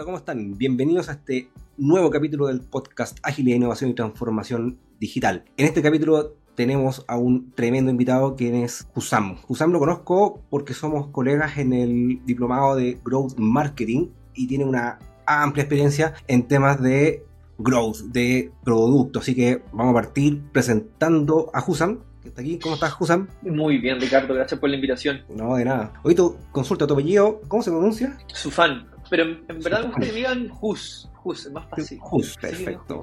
Hola, ¿cómo están? Bienvenidos a este nuevo capítulo del podcast Agilidad, Innovación y Transformación Digital. En este capítulo tenemos a un tremendo invitado que es Husam. Husam lo conozco porque somos colegas en el diplomado de Growth Marketing y tiene una amplia experiencia en temas de growth, de producto. Así que vamos a partir presentando a Husam, que está aquí. ¿Cómo estás, Husam? Muy bien, Ricardo, gracias por la invitación. No, de nada. Hoy tu consulta tu apellido, ¿cómo se pronuncia? Su fan. Pero en, en verdad me que digan Hus. Hus, es más fácil. Hus, perfecto.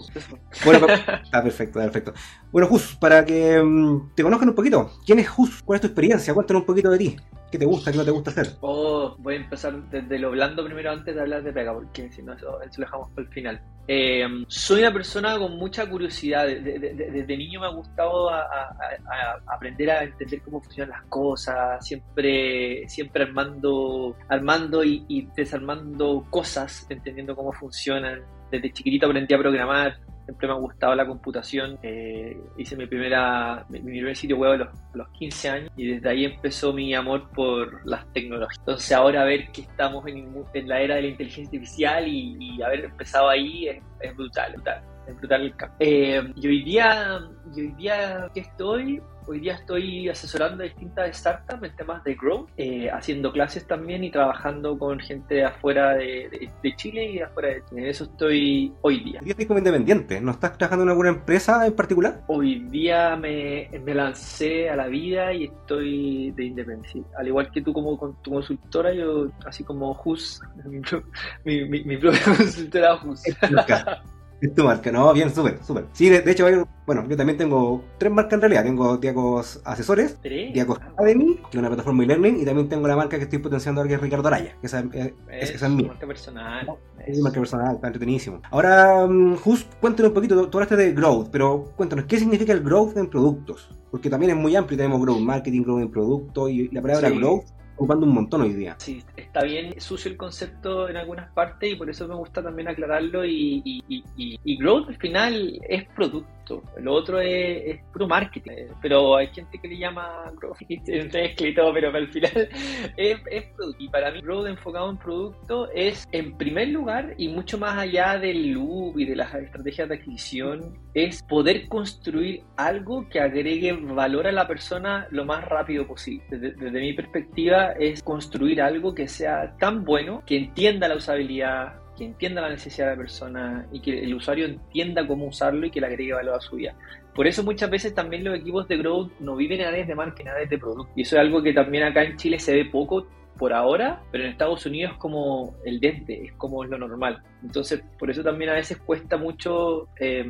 bueno, está perfecto, perfecto. Bueno, Hus, para que um, te conozcan un poquito, ¿quién es Hus? ¿Cuál es tu experiencia? Cuéntanos un poquito de ti. ¿Qué te gusta, qué no te gusta hacer? Oh, voy a empezar desde lo blando primero antes de hablar de pega, porque si no, eso, eso lo dejamos para el final. Eh, soy una persona con mucha curiosidad. Desde, desde, niño me ha gustado a, a, a, aprender a entender cómo funcionan las cosas, siempre, siempre armando, armando y, y desarmando cosas, entendiendo cómo funcionan. Desde chiquitito aprendí a programar, siempre me ha gustado la computación. Eh, hice mi primera mi, primer sitio web a los, a los, 15 años y desde ahí empezó mi amor por las tecnologías. Entonces ahora ver que estamos en, la era de la inteligencia artificial y, y haber empezado ahí es, brutal, brutal. Es brutal el campo. Eh, hoy día, y hoy día que estoy, Hoy día estoy asesorando a distintas startups en temas de growth, eh, haciendo clases también y trabajando con gente de afuera de, de, de, Chile y de afuera de Chile. En eso estoy hoy día. ¿Hoy día como independiente? ¿No estás trabajando en alguna empresa en particular? Hoy día me, me lancé a la vida y estoy de independencia. Al igual que tú como con tu consultora, yo así como Hus, mi, mi, mi propia consultora Hus. Es tu marca, ¿no? Bien, súper, súper. Sí, de, de, hecho, bueno, yo también tengo tres marcas en realidad. Tengo Diacos Asesores, ¿Tres? Diacos Academy, que es una plataforma de learning, y también tengo la marca que estoy potenciando ahora, que es Ricardo Araya, que esa, es, es, esa es mi marca personal. Es mi marca personal, está entretenidísimo. Ahora, um, Just, cuéntanos un poquito, tú hablaste de growth, pero cuéntanos, ¿qué significa el growth en productos? Porque también es muy amplio, tenemos growth marketing, growth en productos, y la palabra sí. growth ocupando un montón hoy día. Sí, está bien sucio el concepto en algunas partes y por eso me gusta también aclararlo y, y, y, y growth al final es producto, lo otro es, es, puro marketing, pero hay gente que le llama growth, escrito, pero al final es, es producto. Y para mí growth enfocado en producto es en primer lugar y mucho más allá del loop y de las estrategias de adquisición, es poder construir algo que agregue valor a la persona lo más rápido posible. Desde, desde mi perspectiva, es construir algo que sea tan bueno, que entienda la usabilidad, que entienda la necesidad de la persona y que el usuario entienda cómo usarlo y que le agregue valor a su vida. Por eso muchas veces también los equipos de growth no viven en áreas de marketing, en áreas de producto. Y eso es algo que también acá en Chile se ve poco por ahora, pero en Estados Unidos es como el dente, es como lo normal. Entonces, por eso también a veces cuesta mucho, eh,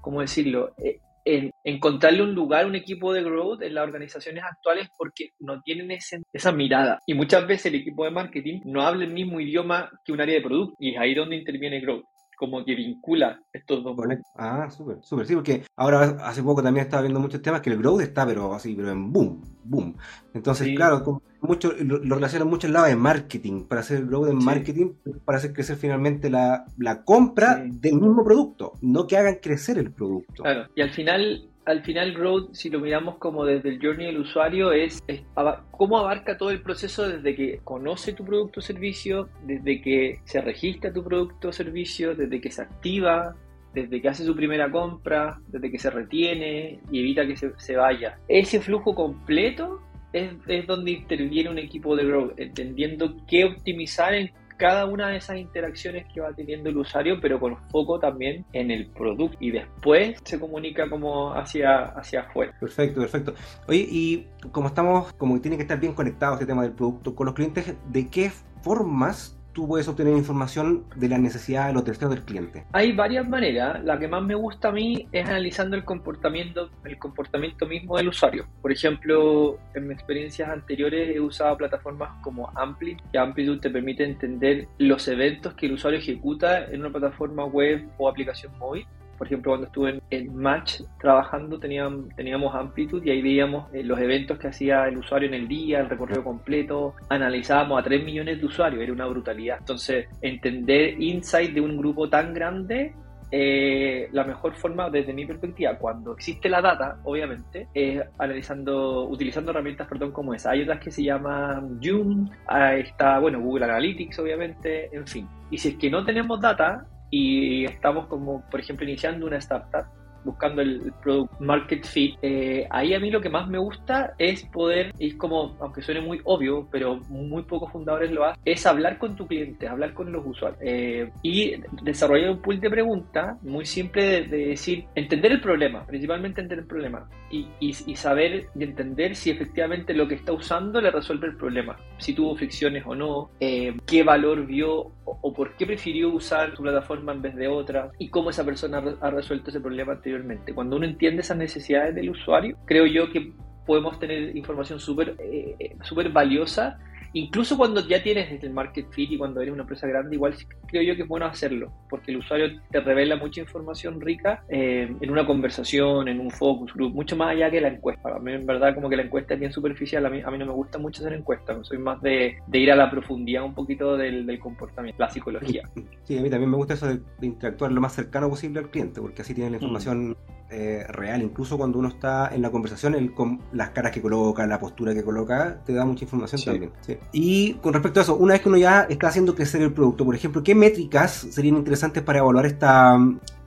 ¿cómo decirlo? Eh, en encontrarle un lugar, un equipo de growth en las organizaciones actuales porque no tienen ese, esa mirada. Y muchas veces el equipo de marketing no habla el mismo idioma que un área de producto y es ahí donde interviene growth como que vincula estos dos. Ah, súper, súper, sí, porque ahora hace poco también estaba viendo muchos temas que el growth está, pero así, pero en boom, boom. Entonces, sí. claro, como mucho, lo, lo, relacionan mucho el lado de marketing, para hacer el growth en sí. marketing, para hacer crecer finalmente la, la compra sí. del mismo producto, no que hagan crecer el producto. Claro, y al final al final Growth, si lo miramos como desde el journey del usuario, es, es cómo abarca todo el proceso desde que conoce tu producto o servicio, desde que se registra tu producto o servicio, desde que se activa, desde que hace su primera compra, desde que se retiene y evita que se, se vaya. Ese flujo completo es, es, donde interviene un equipo de Growth, entendiendo qué optimizar en cada una de esas interacciones que va teniendo el usuario, pero con foco también en el producto y después se comunica como hacia, hacia afuera. Perfecto, perfecto. Oye, y como estamos, como que tiene que estar bien conectado este tema del producto con los clientes, ¿de qué formas tú puedes obtener información de las necesidades de los deseos del cliente? Hay varias maneras. La que más me gusta a mí es analizando el comportamiento, el comportamiento mismo del usuario. Por ejemplo, en mis experiencias anteriores he usado plataformas como Amplitude, que Amplitude te permite entender los eventos que el usuario ejecuta en una plataforma web o aplicación móvil por ejemplo, cuando estuve en Match trabajando, teníamos, teníamos Amplitude y ahí veíamos eh, los eventos que hacía el usuario en el día, el recorrido completo, analizábamos a 3 millones de usuarios, era una brutalidad. Entonces, entender insight de un grupo tan grande eh, la mejor forma, desde mi perspectiva, cuando existe la data, obviamente, es analizando, utilizando herramientas, perdón, como esa. Hay otras que se llaman Zoom, está, bueno, Google Analytics, obviamente, en fin. Y si es que no tenemos data y estamos como, por ejemplo, iniciando una startup, buscando el product market fit, eh, ahí a mí lo que más me gusta es poder, es como, aunque suene muy obvio, pero muy pocos fundadores lo hacen, es hablar con tu cliente, hablar con los usuarios eh, y desarrollar un pool de preguntas muy simple de, decir, entender el problema, principalmente entender el problema y, y, saber y entender si efectivamente lo que está usando le resuelve el problema, si tuvo fricciones o no, eh, qué valor vio o, por qué prefirió usar tu plataforma en vez de otra y cómo esa persona ha resuelto ese problema anteriormente. Cuando uno entiende esas necesidades del usuario, creo yo que podemos tener información súper eh, eh, valiosa incluso cuando ya tienes el market fit y cuando eres una empresa grande, igual creo yo que es bueno hacerlo, porque el usuario te revela mucha información rica eh, en una conversación, en un focus group, mucho más allá que la encuesta. A mí, en verdad, como que la encuesta es bien superficial, a mí, a mí no me gusta mucho hacer encuestas, soy más de, ir a la profundidad un poquito del, comportamiento, la psicología. Sí, a mí también me gusta eso de, interactuar lo más cercano posible al cliente, porque así tienes la mm. Eh, real, incluso cuando uno está en la conversación, el, con las caras que coloca, la postura que coloca, te da mucha información también. Y con respecto a eso, una vez que uno ya está haciendo crecer el producto, por ejemplo, ¿qué métricas serían interesantes para evaluar esta,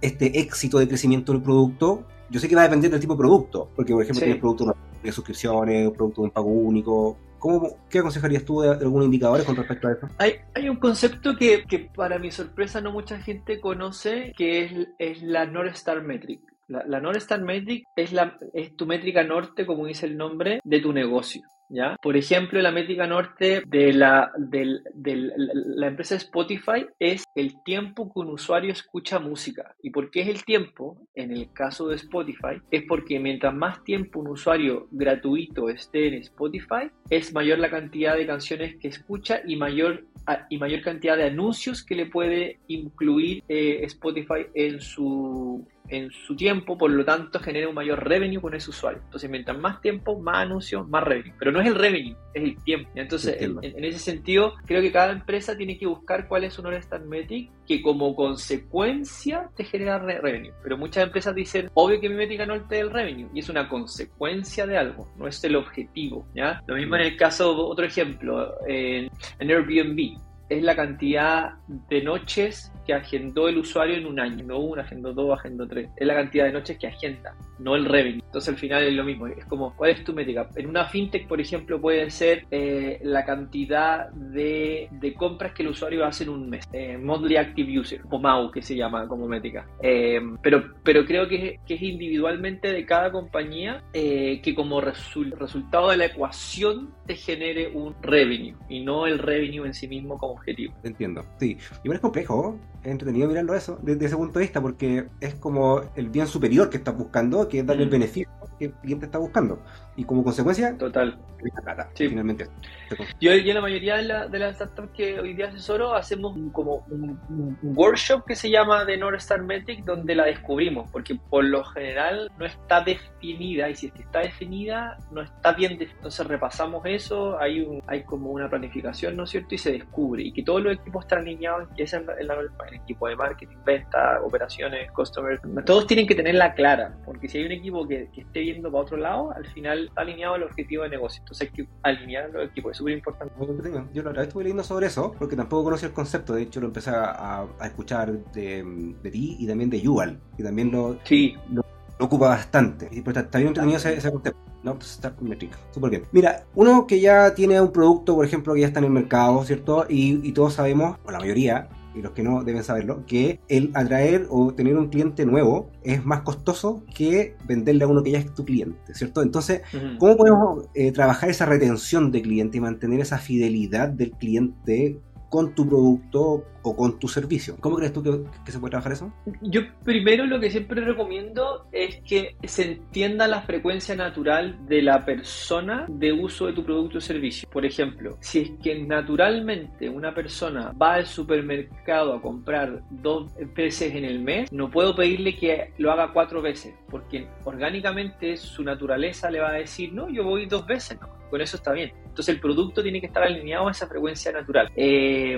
este éxito de crecimiento del producto? Yo sé que va a depender del tipo de producto, porque por ejemplo tienes productos de suscripciones, un producto de un pago único, ¿Cómo, ¿Qué aconsejarías tú de, algunos indicadores con respecto a eso? Hay, hay un concepto que, que, para mi sorpresa no mucha gente conoce, que es, es la North Star Metric. La, North Star Metric es, la, es tu métrica norte, como dice el nombre, de tu negocio. ¿Ya? Por ejemplo, la métrica norte de la, de, la empresa Spotify es el tiempo que un usuario escucha música. ¿Y por qué es el tiempo? En el caso de Spotify, es porque mientras más tiempo un usuario gratuito esté en Spotify, es mayor la cantidad de canciones que escucha y mayor, y mayor cantidad de anuncios que le puede incluir eh, Spotify en su, en su tiempo, por lo tanto genera un mayor revenue con ese usuario. Entonces, mientras más tiempo, más anuncios, más revenue. Pero no es el revenue, es el tiempo. Entonces, en, ese sentido, creo que cada empresa tiene que buscar cuál es su North Star Metric que como consecuencia te genera revenue. Pero muchas empresas dicen, obvio que mi métrica no es el revenue, y es una consecuencia de algo, no es el objetivo. ¿ya? Lo mismo en el caso, otro ejemplo, en Airbnb es la cantidad de noches que agendó el usuario en un año. No una, agendó dos, agendó tres. Es la cantidad de noches que agenda, no el revenue. Entonces al final es lo mismo. Es como, ¿cuál es tu métrica? En una fintech, por ejemplo, puede ser eh, la cantidad de, compras que el usuario hace en un mes. Eh, monthly Active User, o MAU, que se llama como métrica. Eh, pero, pero creo que, es individualmente de cada compañía que como resultado de la ecuación te genere un revenue y no el revenue en sí mismo como objetivo. Entiendo, sí. Igual es complejo, es entretenido mirarlo eso desde ese punto de vista porque es como el bien superior que estás buscando, que es darle el mm. beneficio que el cliente está buscando. Y como consecuencia, total. Plata, finalmente. Yo, y la mayoría de, la, de, las startups que hoy día asesoro hacemos como un, workshop que se llama de North Star Metric donde la descubrimos, porque por lo general no está definida y si es que está definida no está bien definida. Entonces repasamos eso, hay un, hay como una planificación, ¿no es cierto? Y se descubre y que todos los equipos están alineados en, en, la, el equipo de marketing, venta, operaciones, customer, todos tienen que tenerla clara, porque si hay un equipo que, que esté viendo para otro lado, al final alineado al objetivo de negocio. Entonces hay que alinear los equipos, es súper importante. Yo la verdad estuve leyendo sobre eso, porque tampoco conocía el concepto, de hecho lo empecé a, escuchar de, ti y también de Yuval, que también lo, lo, ocupa bastante. Y pues, está bien entretenido ese, concepto. No, pues está súper bien. Mira, uno que ya tiene un producto, por ejemplo, que ya está en el mercado, ¿cierto? Y, y todos sabemos, o la mayoría, y los que no deben saberlo, que el atraer o tener un cliente nuevo es más costoso que venderle a uno que ya es tu cliente, ¿cierto? Entonces, ¿cómo podemos eh, trabajar esa retención de cliente y mantener esa fidelidad del cliente con tu producto o con tu servicio. ¿Cómo crees tú que, se puede trabajar eso? Yo primero lo que siempre recomiendo es que se entienda la frecuencia natural de la persona de uso de tu producto o servicio. Por ejemplo, si es que naturalmente una persona va al supermercado a comprar dos veces en el mes, no puedo pedirle que lo haga cuatro veces, porque orgánicamente su naturaleza le va a decir, no, yo voy dos veces, no, con eso está bien Entonces el producto tiene que estar alineado a esa frecuencia natural. Eh,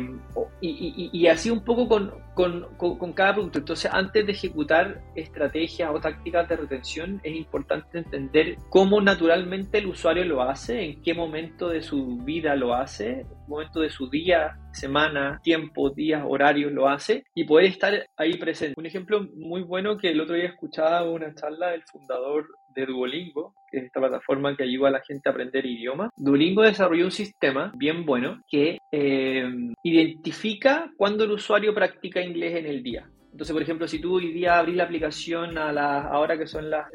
y, así un poco con, con, cada producto. Entonces antes de ejecutar estrategias o tácticas de retención es importante entender cómo naturalmente el usuario lo hace, en qué momento de su vida lo hace, momento de su día, semana, tiempo, días, horarios lo hace y poder estar ahí presente. Un ejemplo muy bueno que el otro día escuchaba una charla del fundador de Duolingo, que es esta plataforma que ayuda a la gente a aprender idiomas. Duolingo desarrolló un sistema bien bueno que eh, identifica cuando el usuario practica inglés en el día. Entonces, por ejemplo, si tú hoy día abrís la aplicación a la ahora que son las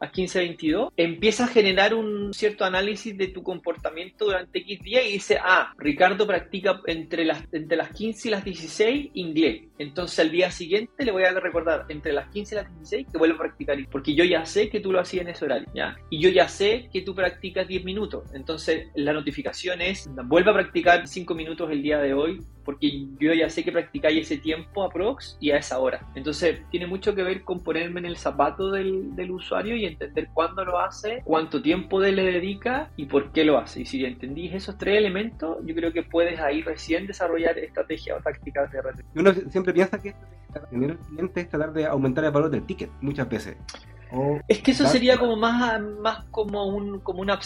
a 1522, empieza a generar un cierto análisis de tu comportamiento durante X días y dice, ah, Ricardo practica entre las, entre las 15 y las 16 inglés. Entonces al día siguiente le voy a recordar entre las 15 y las 16 que vuelvo a practicar, porque yo ya sé que tú lo hacías en ese horario, ¿ya? Y yo ya sé que tú practicas 10 minutos. Entonces la notificación es, vuelve a practicar 5 minutos el día de hoy, porque yo ya sé que practicáis ese tiempo a prox y a esa hora. Entonces tiene mucho que ver con ponerme en el zapato del, del usuario y entender cuándo lo hace, cuánto tiempo le dedica y por qué lo hace. Y si entendís esos tres elementos, yo creo que puedes ahí recién desarrollar estrategias o tácticas de red. Uno siempre piensa que tener el cliente es tratar de aumentar el valor del ticket muchas veces. es que eso sería como más, más como un como una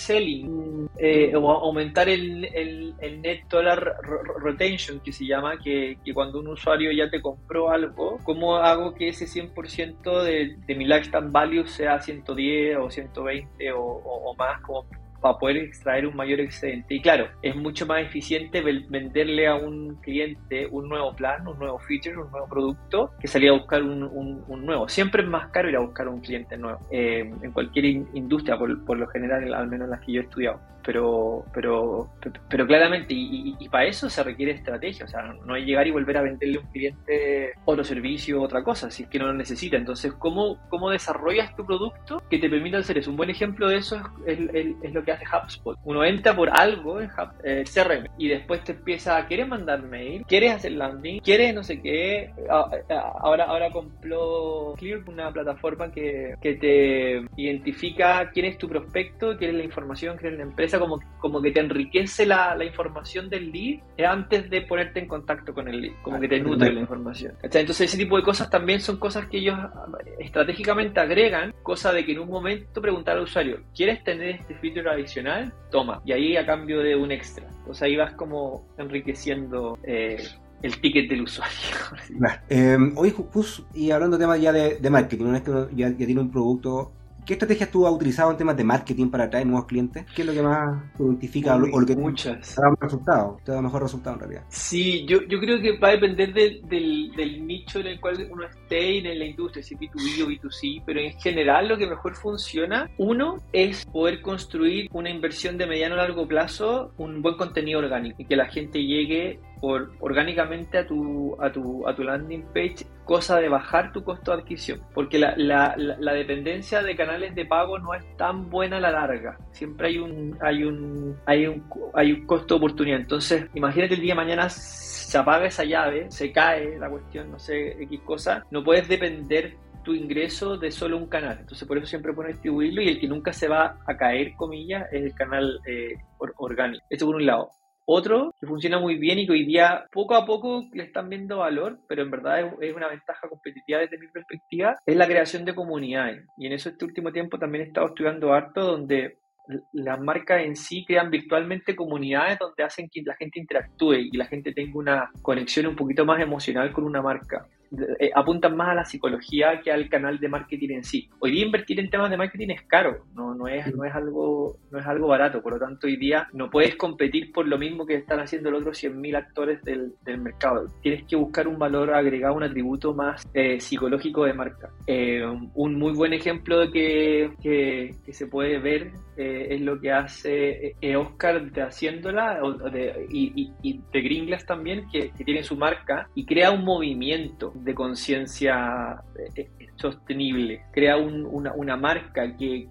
selling eh, o aumentar el, el, net dollar retention que se llama, que, cuando un usuario ya te compró algo, ¿cómo hago que ese 100% de, de mi lifetime value sea 110 o 120 o, o, o más como para poder extraer un mayor excedente. Y claro, es mucho más eficiente venderle a un cliente un nuevo plan, un nuevo feature, un nuevo producto, que salir a buscar un, un, nuevo. Siempre es más caro ir a buscar un cliente nuevo, eh, en cualquier industria, por, lo general, al menos en las que yo he estudiado pero, pero, pero claramente, y, para eso se requiere estrategia, o sea, no es llegar y volver a venderle a un cliente otro servicio, otra cosa, si es que no lo necesita. Entonces, ¿cómo, cómo desarrollas tu producto que te permita hacer eso? Un buen ejemplo de eso es, es, lo que hace HubSpot. Uno entra por algo en eh, CRM y después te empieza a querer mandar mail, quieres hacer landing, quieres no sé qué. Ahora, ahora compró Clear, una plataforma que, que te identifica quién es tu prospecto, quién es la información, quién es la empresa como, como que te enriquece la, la, información del lead antes de ponerte en contacto con el lead, como que te nutre la información. Entonces ese tipo de cosas también son cosas que ellos estratégicamente agregan, cosa de que en un momento preguntar al usuario, ¿quieres tener este feature adicional? Toma, y ahí a cambio de un extra. Entonces ahí vas como enriqueciendo eh, el ticket del usuario. Eh, hoy, y hablando de temas ya de, marketing, una vez que ya, ya, tiene un producto ¿Qué estrategias tú has utilizado en temas de marketing para atraer nuevos clientes? ¿Qué es lo que más te identifica o lo que muchas. te da mejor resultado? Te da mejor resultado en realidad. Sí, yo, yo creo que va a depender del, del, nicho en el cual uno esté en la industria, si B2B o B2C, pero en general lo que mejor funciona, uno, es poder construir una inversión de mediano a largo plazo, un buen contenido orgánico y que la gente llegue por, orgánicamente a tu, a, tu, a tu landing page, cosa de bajar tu costo de adquisición, porque la, la, la, dependencia de canales de pago no es tan buena a la larga, siempre hay un, hay un, hay un, hay un costo de oportunidad, entonces imagínate el día de mañana se apaga esa llave, se cae la cuestión, no sé, X cosa, no puedes depender tu ingreso de solo un canal. Entonces, por eso siempre pones distribuirlo y el que nunca se va a caer, comillas, es el canal eh, orgánico. Esto por un lado. Otro que funciona muy bien y que hoy día poco a poco le están viendo valor, pero en verdad es, una ventaja competitiva desde mi perspectiva, es la creación de comunidades. Y en eso este último tiempo también he estado estudiando harto donde las marcas en sí crean virtualmente comunidades donde hacen que la gente interactúe y la gente tenga una conexión un poquito más emocional con una marca. Eh, apuntan más a la psicología que al canal de marketing en sí. Hoy día invertir en temas de marketing es caro, no, no, es, no, es, algo, no es algo barato, por lo tanto hoy día no puedes competir por lo mismo que están haciendo los otros 100.000 actores del, del, mercado. Tienes que buscar un valor agregado, un atributo más eh, psicológico de marca. Eh, un muy buen ejemplo de que, que, que se puede ver es lo que hace Oscar de Haciéndola de, y, y, de Gringlas también, que, que tiene su marca y crea un movimiento de conciencia eh, eh, sostenible, crea una, marca que,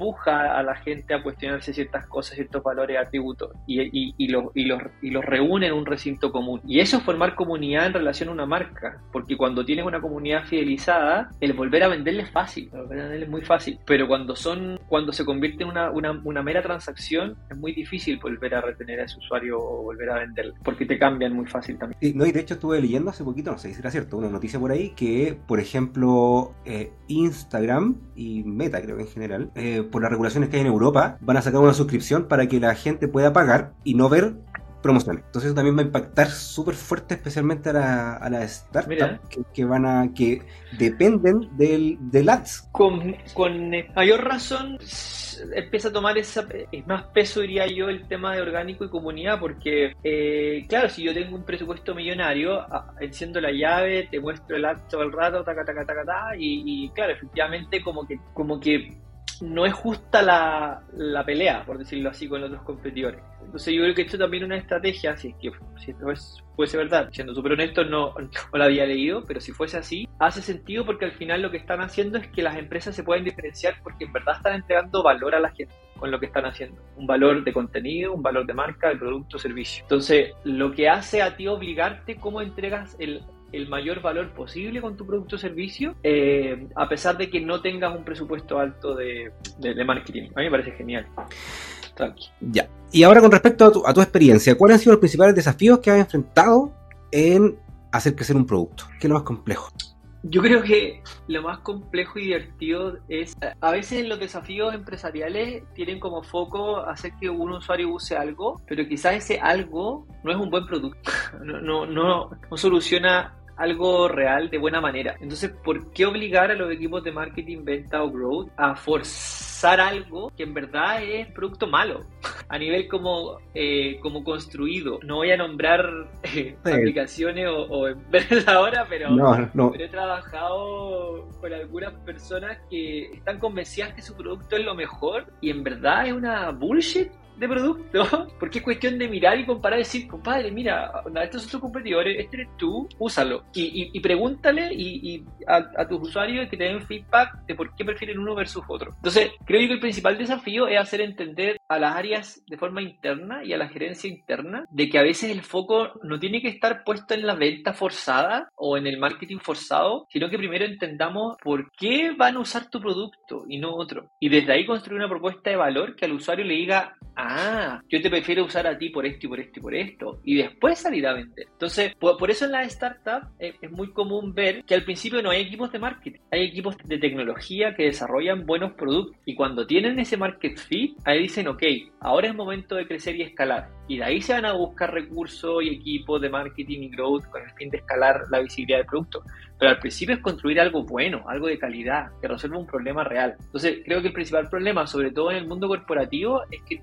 empuja a la gente a cuestionarse ciertas cosas, ciertos valores, atributos, y, los, y, reúne en un recinto común. Y eso es formar comunidad en relación a una marca, porque cuando tienes una comunidad fidelizada, el volver a venderle es fácil, volver a venderle es muy fácil, pero cuando son, cuando se convierte en una, mera transacción, es muy difícil volver a retener a ese usuario o volver a venderle, porque te cambian muy fácil también. No, y de hecho estuve leyendo hace poquito, no sé si era cierto, una noticia por ahí que, por ejemplo, eh, Instagram y Meta, creo que en general, eh, por las regulaciones que hay en Europa, van a sacar una suscripción para que la gente pueda pagar y no ver promociones. Entonces eso también va a impactar súper fuerte, especialmente a la, a la startup que, que, van a, que dependen del, del ads. Con, con mayor razón empieza a tomar esa, es más peso, diría yo, el tema de orgánico y comunidad, porque, eh, claro, si yo tengo un presupuesto millonario, enciendo la llave, te muestro el ad todo el rato, taca, taca, taca, taca, y, y claro, efectivamente como que, como que no es justa la, la, pelea, por decirlo así, con otros competidores. Entonces yo creo que esto también es una estrategia, si es que si esto es, fuese verdad, siendo súper honesto, no, no la había leído, pero si fuese así, hace sentido porque al final lo que están haciendo es que las empresas se pueden diferenciar porque en verdad están entregando valor a la gente con lo que están haciendo. Un valor de contenido, un valor de marca, de producto, servicio. Entonces, lo que hace a ti obligarte cómo entregas el el mayor valor posible con tu producto o servicio, eh, a pesar de que no tengas un presupuesto alto de, de, de marketing. A mí me parece genial. Tranqui. Ya. Y ahora con respecto a tu, a tu, experiencia, ¿cuáles han sido los principales desafíos que has enfrentado en hacer crecer un producto? ¿Qué es lo más complejo? Yo creo que lo más complejo y divertido es, a veces los desafíos empresariales tienen como foco hacer que un usuario use algo, pero quizás ese algo no es un buen producto, no, no, no, no soluciona algo real de buena manera. Entonces, ¿por qué obligar a los equipos de marketing, venta o growth a forzar algo que en verdad es producto malo? A nivel como, eh, como construido. No voy a nombrar eh, sí. aplicaciones o, o empresas ahora, pero, no, no. pero he trabajado con algunas personas que están convencidas que su producto es lo mejor y en verdad es una bullshit de producto, porque es cuestión de mirar y comparar y decir, compadre, mira, estos son tus competidores, este eres tú, úsalo. Y, y, y pregúntale y, y a, a, tus usuarios que te den feedback de por qué prefieren uno versus otro. Entonces, creo que el principal desafío es hacer entender a las áreas de forma interna y a la gerencia interna de que a veces el foco no tiene que estar puesto en la venta forzada o en el marketing forzado, sino que primero entendamos por qué van a usar tu producto y no otro. Y desde ahí construir una propuesta de valor que al usuario le diga, ah, yo te prefiero usar a ti por esto y por esto y por esto, y después salir a vender. Entonces, por, por eso en las startups es, es, muy común ver que al principio no hay equipos de marketing, hay equipos de tecnología que desarrollan buenos productos, y cuando tienen ese market fit, ahí dicen, ok, ahora es momento de crecer y escalar, y de ahí se van a buscar recursos y equipos de marketing y growth con el fin de escalar la visibilidad del producto. Pero al principio es construir algo bueno, algo de calidad, que resuelva un problema real. Entonces, creo que el principal problema, sobre todo en el mundo corporativo, es que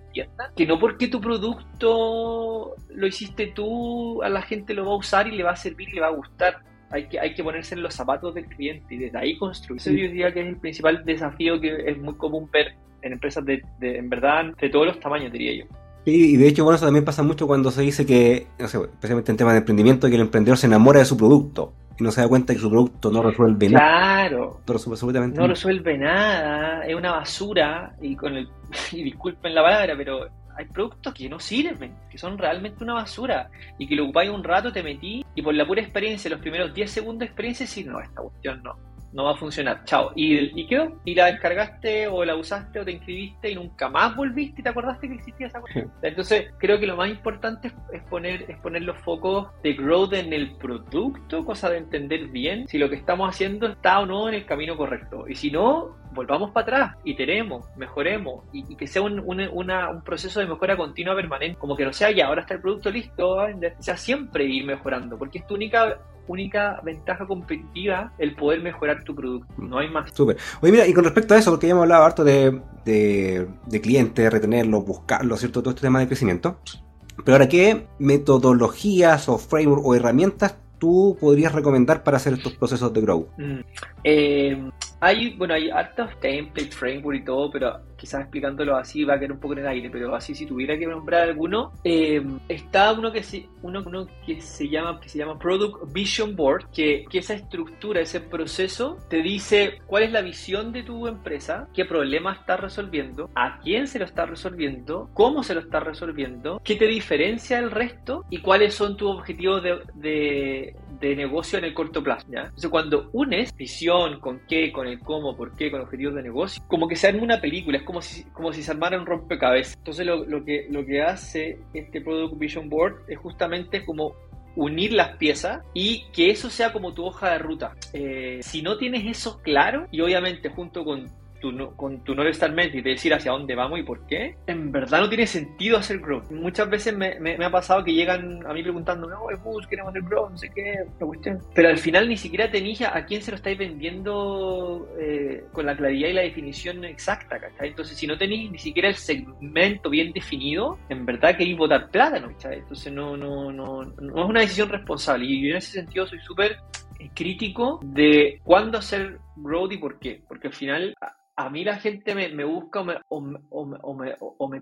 que no porque tu producto lo hiciste tú, a la gente lo va a usar y le va a servir y le va a gustar. Hay que, hay que ponerse en los zapatos del cliente y desde ahí construir. Eso yo diría que es el principal desafío que es muy común ver en empresas de, de en verdad, de todos los tamaños, diría yo. Sí, y de hecho, bueno, eso también pasa mucho cuando se dice que, no sé, especialmente en temas de emprendimiento, que el emprendedor se enamora de su producto y no se da cuenta que su producto no resuelve claro, nada. Claro. Pero absolutamente no resuelve nada, es una basura y con el y disculpen la palabra, pero hay productos que no sirven, que son realmente una basura y que lo ocupáis un rato, te metí y por la pura experiencia, los primeros 10 segundos de experiencia, sí, no, esta cuestión no no va a funcionar, chao. ¿Y, ¿Y quedó? ¿Y la descargaste o la usaste o te inscribiste y nunca más volviste y te acordaste que existía esa cosa? Entonces, creo que lo más importante es poner, es poner los focos de growth en el producto, cosa de entender bien si lo que estamos haciendo está o no en el camino correcto. Y si no, volvamos para atrás, iteremos, mejoremos y, y que sea un, un, una, un, proceso de mejora continua permanente, como que no sea ya, ahora está el producto listo, sea siempre ir mejorando, porque es tu única única ventaja competitiva el poder mejorar tu producto. No hay más. Súper. Oye, mira, y con respecto a eso, porque ya hemos hablado harto de, de, de clientes, retenerlos, buscarlos, ¿cierto? Todo este tema de crecimiento. Pero ahora, ¿qué metodologías o framework o herramientas tú podrías recomendar para hacer estos procesos de growth? Mm. Eh, Hay, bueno, hay hartos templates, framework y todo, pero quizás explicándolo así va a quedar un poco en el aire, pero así si tuviera que nombrar alguno, eh, está uno que se, uno, que se llama que se llama Product Vision Board, que, que esa estructura, ese proceso te dice cuál es la visión de tu empresa, qué problema está resolviendo, a quién se lo está resolviendo, cómo se lo está resolviendo, qué te diferencia del resto y cuáles son tus objetivos de, de negocio en el corto plazo. Entonces, cuando unes visión con qué, con el cómo, por qué, con objetivos de negocio, como que se arma una película, es como si, como si se armara un rompecabezas. Entonces, lo, lo, que, lo que hace este Product Vision Board es justamente como unir las piezas y que eso sea como tu hoja de ruta. Eh, si no tienes eso claro, y obviamente junto con tu, con tu North Star Metric de decir hacia dónde vamos y por qué, en verdad no tiene sentido hacer growth. Muchas veces me, me, me ha pasado que llegan a mí preguntando, no, es bus, queremos hacer growth, no sé qué, cuestión. Pero al final ni siquiera tenéis a quién se lo estáis vendiendo eh, con la claridad y la definición exacta, ¿cachai? Entonces, si no tenéis ni siquiera el segmento bien definido, en verdad queréis votar plátano, ¿cachai? Entonces, no, no, no, no es una decisión responsable. Y en ese sentido soy súper crítico de cuándo hacer growth y por qué. Porque al final a mí la gente me, me busca o me, o, o, o me,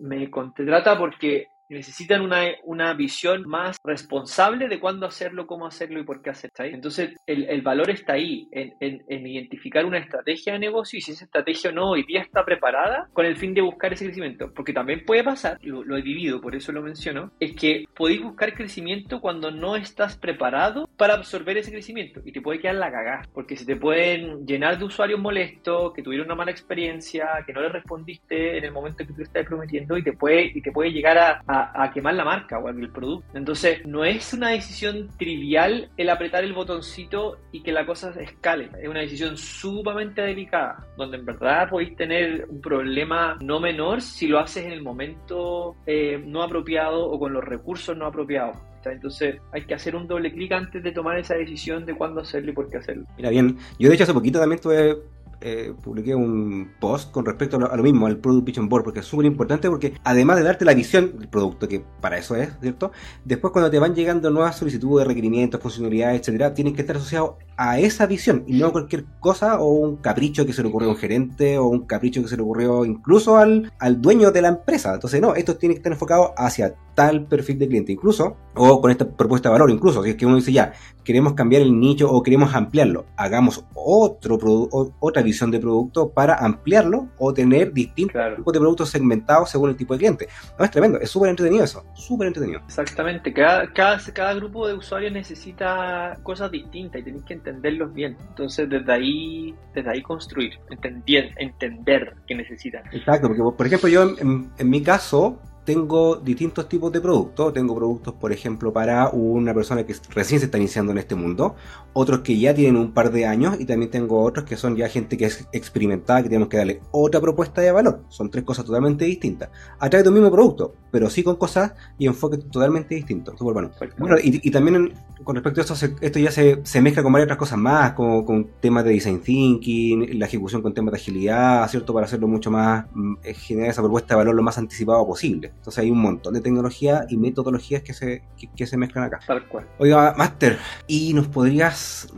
me contrata porque necesitan una, una visión más responsable de cuándo hacerlo, cómo hacerlo y por qué hacerlo. Entonces, el, el, valor está ahí, en, en, en, identificar una estrategia de negocio y si esa estrategia o no hoy día está preparada con el fin de buscar ese crecimiento. Porque también puede pasar, lo, lo he vivido, por eso lo menciono, es que podéis buscar crecimiento cuando no estás preparado para absorber ese crecimiento y te puede quedar la cagada, porque se te pueden llenar de usuarios molestos, que tuvieron una mala experiencia, que no les respondiste en el momento que tú estás prometiendo y te puede, y te puede llegar a, a a, quemar la marca o el producto. Entonces, no es una decisión trivial el apretar el botoncito y que la cosa escale. Es una decisión sumamente delicada, donde en verdad podéis tener un problema no menor si lo haces en el momento eh, no apropiado o con los recursos no apropiados. Entonces hay que hacer un doble clic antes de tomar esa decisión de cuándo hacerlo y por qué hacerlo. Mira bien, yo de hecho hace poquito también tuve eh, publiqué un post con respecto a lo, mismo, al Product Vision Board, porque es súper importante porque además de darte la visión del producto, que para eso es, ¿cierto? Después cuando te van llegando nuevas solicitudes, requerimientos, funcionalidades, etcétera, tienen que estar asociados a esa visión y no a cualquier cosa o un capricho que se le ocurrió a un gerente o un capricho que se le ocurrió incluso al, al dueño de la empresa. Entonces, no, esto tiene que estar enfocado hacia tal perfil de cliente, incluso, o con esta propuesta de valor, incluso, si es que uno dice ya, queremos cambiar el nicho o queremos ampliarlo, hagamos otro otra visión de producto para ampliarlo o tener distintos claro. tipos de productos segmentados según el tipo de cliente. No, es tremendo, es súper entretenido eso, súper entretenido. Exactamente, cada, cada, cada grupo de usuarios necesita cosas distintas y tenéis que entenderlos bien. Entonces, desde ahí, desde ahí construir, entender, entender qué necesitan. Exacto, porque por ejemplo yo en, en mi caso, tengo distintos tipos de productos. Tengo productos, por ejemplo, para una persona que recién se está iniciando en este mundo, otros que ya tienen un par de años y también tengo otros que son ya gente que es experimentada, que tenemos que darle otra propuesta de valor. Son tres cosas totalmente distintas. A través de un mismo producto, pero sí con cosas y enfoques totalmente distintos. Súper bueno. bueno y, y, también con respecto a esto, se, esto ya se, se, mezcla con varias otras cosas más, como con temas de design thinking, la ejecución con temas de agilidad, ¿cierto? Para hacerlo mucho más, eh, generar esa propuesta de valor lo más anticipado posible. Entonces hay un montón de tecnología y metodologías que se, que, que se mezclan acá. Tal cual. Oiga, Master, ¿y nos podrías,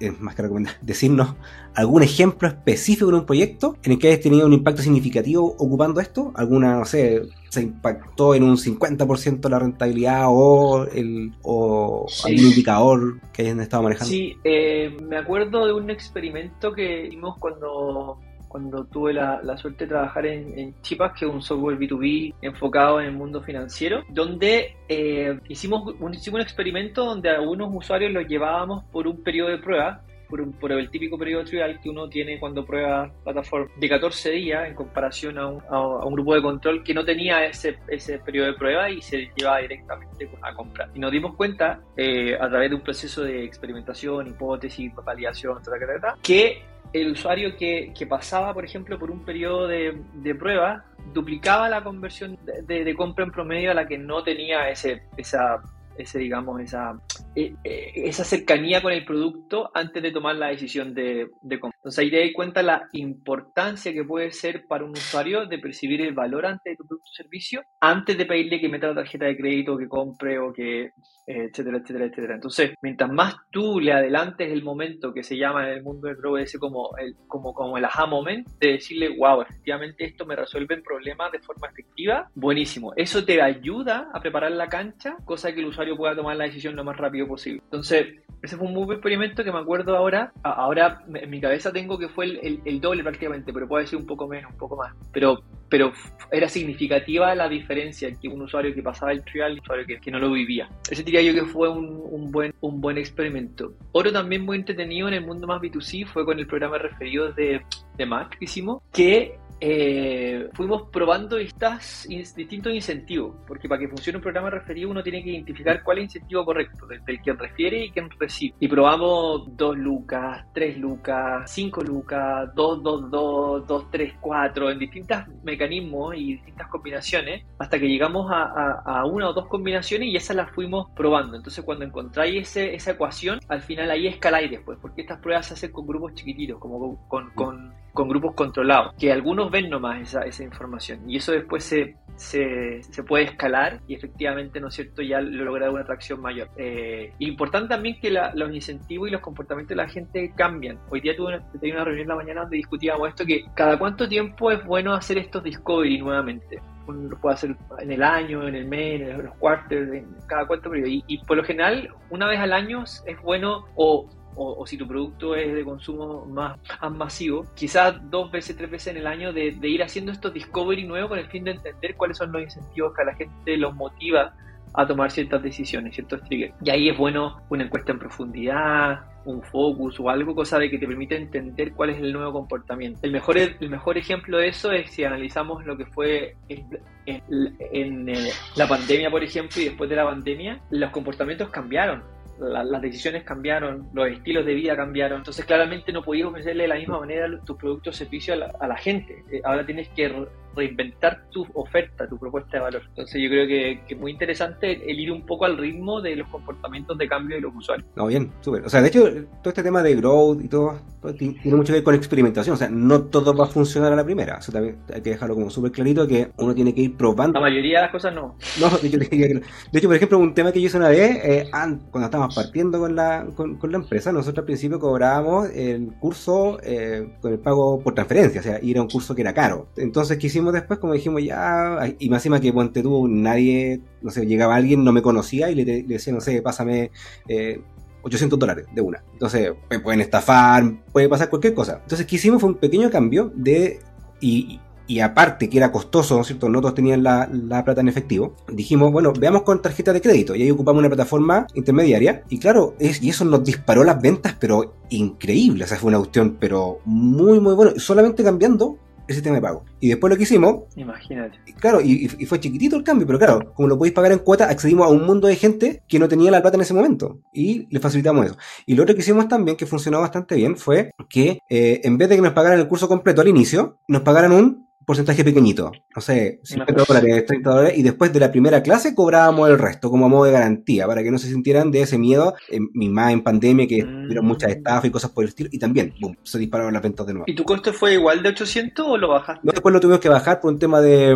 eh, más que recomendar, decirnos algún ejemplo específico de un proyecto en el que hayas tenido un impacto significativo ocupando esto? ¿Alguna, no sé, se impactó en un 50% la rentabilidad o, el, o sí. algún indicador que hayan estado manejando? Sí, eh, me acuerdo de un experimento que hicimos cuando cuando tuve la, la, suerte de trabajar en, en, Chipas, que es un software B2B enfocado en el mundo financiero, donde eh, hicimos, un, hicimos un experimento donde a algunos usuarios los llevábamos por un periodo de prueba, por, un, por, el típico periodo trial que uno tiene cuando prueba plataforma de 14 días en comparación a un, a, a un, grupo de control que no tenía ese, ese periodo de prueba y se llevaba directamente a comprar. Y nos dimos cuenta, eh, a través de un proceso de experimentación, hipótesis, validación, etc., que el usuario que, que, pasaba, por ejemplo, por un periodo de, de prueba, duplicaba la conversión de, de, de, compra en promedio a la que no tenía ese, esa, ese digamos, esa, eh, eh, esa cercanía con el producto antes de tomar la decisión de, de compra. Entonces ahí te das cuenta la importancia que puede ser para un usuario de percibir el valor ante tu producto o servicio antes de pedirle que meta la tarjeta de crédito, que compre o que etcétera, etcétera, etcétera. Entonces, mientras más tú le adelantes el momento que se llama en el mundo del ese como el, como, como el aha moment, de decirle, wow, efectivamente esto me resuelve el problema de forma efectiva, buenísimo. Eso te ayuda a preparar la cancha, cosa que el usuario pueda tomar la decisión lo más rápido posible. Entonces, ese fue un muy buen experimento que me acuerdo ahora. Ahora en mi cabeza tengo que fue el, el, doble prácticamente, pero puede ser un poco menos, un poco más. Pero, pero era significativa la diferencia entre un usuario que pasaba el trial y un usuario que, que no lo vivía. Ese diría yo que fue un, un, buen, un buen experimento. Otro también muy entretenido en el mundo más B2C fue con el programa referido de, de Mac que hicimos, que eh, fuimos probando distas, distintos incentivos, porque para que funcione un programa referido uno tiene que identificar cuál es el incentivo correcto, desde el quien refiere y quien recibe. Y probamos 2 lucas, 3 lucas, 5 lucas, 2, 2, 2, 2, 3, 4, en distintos mecanismos y distintas combinaciones, hasta que llegamos a, a, a, una o dos combinaciones y esas las fuimos probando. Entonces cuando encontráis ese, esa ecuación, al final ahí escaláis después, porque estas pruebas se hacen con grupos chiquititos, como con, con, con grupos controlados, que algunos ven nomás esa, esa información y eso después se, se, se, puede escalar y efectivamente, ¿no es cierto?, ya lo logra una atracción mayor. Eh, importante también que la, los incentivos y los comportamientos de la gente cambian. Hoy día tuve una, tuve una reunión en la mañana donde discutíamos esto, que cada cuánto tiempo es bueno hacer estos discovery nuevamente uno lo puede hacer en el año, en el mes, en los quarters, en cada cuánto periodo. Y, y, por lo general, una vez al año es bueno o o, si tu producto es de consumo más, masivo, quizás dos veces, tres veces en el año de, ir haciendo estos discovery nuevos con el fin de entender cuáles son los incentivos que a la gente los motiva a tomar ciertas decisiones, ciertos triggers. Y ahí es bueno una encuesta en profundidad, un focus o algo, cosa de que te permite entender cuál es el nuevo comportamiento. El mejor, el mejor ejemplo de eso es si analizamos lo que fue en, en la pandemia, por ejemplo, y después de la pandemia, los comportamientos cambiaron la, las decisiones cambiaron, los estilos de vida cambiaron, entonces claramente no podías ofrecerle de la misma manera tus productos o servicios a la, a la gente. Eh, ahora tienes que reinventar tu oferta, tu propuesta de valor. Entonces yo creo que, que es muy interesante el, ir un poco al ritmo de los comportamientos de cambio de los usuarios. No, bien, súper. O sea, de hecho, todo este tema de growth y todo, todo, tiene mucho que ver con experimentación. O sea, no todo va a funcionar a la primera. O sea, también hay que dejarlo como súper clarito que uno tiene que ir probando. La mayoría de las cosas no. No, de hecho, de hecho por ejemplo, un tema que yo hice una vez, eh, cuando estábamos partiendo con la, con, con, la empresa, nosotros al principio cobrábamos el curso eh, con el pago por transferencia, o sea, ir a un curso que era caro. Entonces, ¿qué hicimos después? Como dijimos, ya, y más encima que Ponte tú, nadie, no sé, llegaba alguien, no me conocía y le, le decía, no sé, pásame eh, 800 dólares de una. Entonces, me pueden estafar, puede pasar cualquier cosa. Entonces, ¿qué hicimos? Fue un pequeño cambio de. Y, y aparte que era costoso, ¿no es cierto? No todos tenían la, la, plata en efectivo. Dijimos, bueno, veamos con tarjeta de crédito. Y ahí ocupamos una plataforma intermediaria. Y claro, es, y eso nos disparó las ventas, pero increíble. O sea, fue una cuestión, pero muy, muy bueno. Solamente cambiando el sistema de pago. Y después lo que hicimos. Imagínate. Claro, y, y, fue chiquitito el cambio, pero claro, como lo podéis pagar en cuota, accedimos a un mundo de gente que no tenía la plata en ese momento. Y le facilitamos eso. Y lo otro que hicimos también, que funcionó bastante bien, fue que eh, en vez de que nos pagaran el curso completo al inicio, nos pagaran un porcentaje pequeñito, no sé, 50 dólares, 30 dólares, y después de la primera clase cobrábamos el resto como modo de garantía, para que no se sintieran de ese miedo, mi más en pandemia, que mm. tuvieron muchas estafas y cosas por el estilo, y también, boom, se dispararon las ventas de nuevo. ¿Y tu costo fue igual de 800 o lo bajaste? No, después lo tuvimos que bajar por un tema de,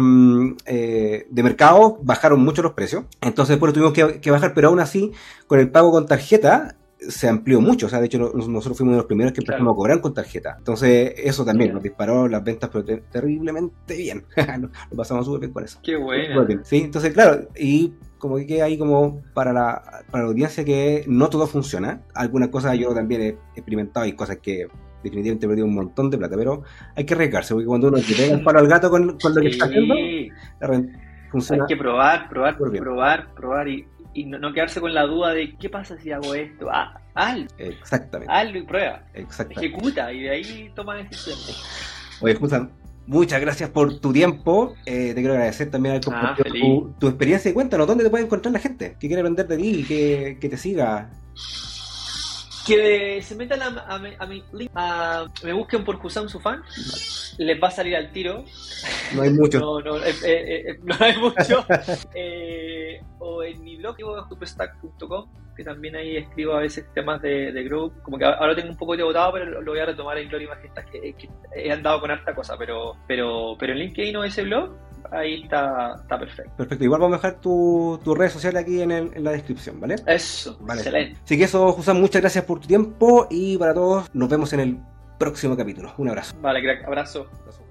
eh, de mercado, bajaron mucho los precios, entonces después lo tuvimos que, que bajar, pero aún así, con el pago con tarjeta, se amplió mucho. O sea, de hecho, nosotros fuimos de los primeros que empezamos claro. a cobrar con tarjeta. Entonces, eso también nos disparó las ventas, pero ter terriblemente bien. lo, pasamos súper bien con eso. Qué bueno. Sí, entonces, claro, y como que queda ahí como para la, para la audiencia que no todo funciona. Algunas cosas yo también he experimentado y cosas que definitivamente he perdido un montón de plata, pero hay que arriesgarse, porque cuando uno le pega el palo al gato con, con lo que está haciendo, funciona. Hay que probar, probar, probar, probar y y no, no, quedarse con la duda de qué pasa si hago esto. Ah, hazlo. Exactamente. Hazlo y prueba. Exactamente. Ejecuta y de ahí toma decisiones. Oye, Jusan, muchas gracias por tu tiempo. Eh, te quiero agradecer también compartido ah, tu, tu, experiencia y cuéntanos dónde te puede encontrar la gente que quiere aprender de ti y que, que te siga. Que se metan a, a, a mi link, a, me busquen por Kusam Sufan, les va a salir al tiro. No hay mucho. no, no, eh, eh, no hay mucho. o en mi blog, superstack.com, que también ahí escribo a veces temas de, de. Como que ahora tengo un poco de botado, pero lo voy a retomar en Gloria Majestas, que, que, he andado con harta cosa, pero, pero, pero en LinkedIn o ese blog, ahí está, está perfecto. Perfecto, igual vamos a dejar tus tu redes sociales aquí en, el, en, la descripción, ¿vale? Eso, vale. excelente. Así que eso, José, muchas gracias por tu tiempo y para todos, nos vemos en el próximo capítulo. Un abrazo. Vale, crack, abrazo. abrazo.